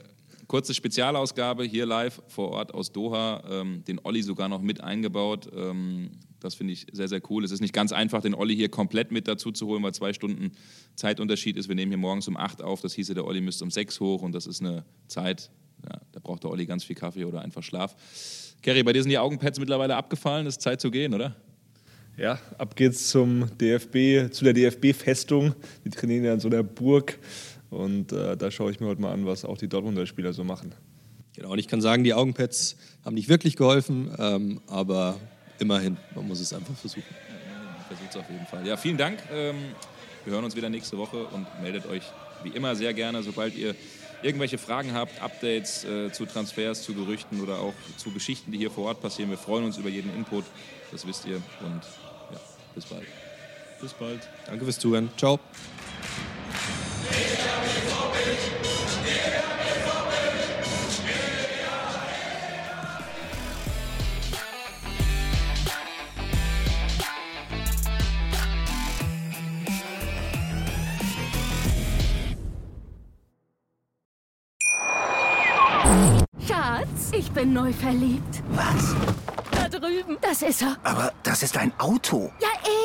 kurze Spezialausgabe hier live vor Ort aus Doha, ähm, den Olli sogar noch mit eingebaut. Ähm, das finde ich sehr, sehr cool. Es ist nicht ganz einfach, den Olli hier komplett mit dazu zu holen, weil zwei Stunden Zeitunterschied ist. Wir nehmen hier morgens um acht auf, das hieße, der Olli müsste um sechs hoch und das ist eine Zeit, ja, da braucht der Olli ganz viel Kaffee oder einfach Schlaf. Kerry, bei dir sind die Augenpads mittlerweile abgefallen, es ist Zeit zu gehen, oder? Ja, ab geht's zum DFB, zu der DFB-Festung. Die trainieren ja in so einer Burg. Und äh, da schaue ich mir heute mal an, was auch die Dortmunder Spieler so machen. Genau, und ich kann sagen, die Augenpads haben nicht wirklich geholfen, ähm, aber immerhin, man muss es einfach versuchen. Ja, Versucht es auf jeden Fall. Ja, vielen Dank. Ähm, wir hören uns wieder nächste Woche und meldet euch wie immer sehr gerne, sobald ihr irgendwelche Fragen habt, Updates äh, zu Transfers, zu Gerüchten oder auch zu Geschichten, die hier vor Ort passieren. Wir freuen uns über jeden Input, das wisst ihr. Und ja, bis bald. Bis bald. Danke fürs Zuhören. Ciao. Schatz, ich bin neu verliebt. Was? Da drüben. Das ist er. Aber das ist ein Auto. Ja, eben.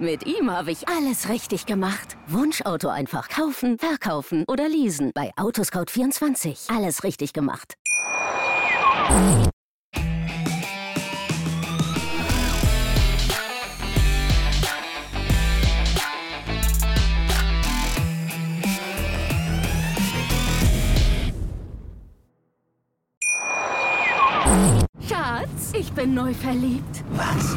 Mit ihm habe ich alles richtig gemacht. Wunschauto einfach kaufen, verkaufen oder leasen. Bei Autoscout24. Alles richtig gemacht. Schatz, ich bin neu verliebt. Was?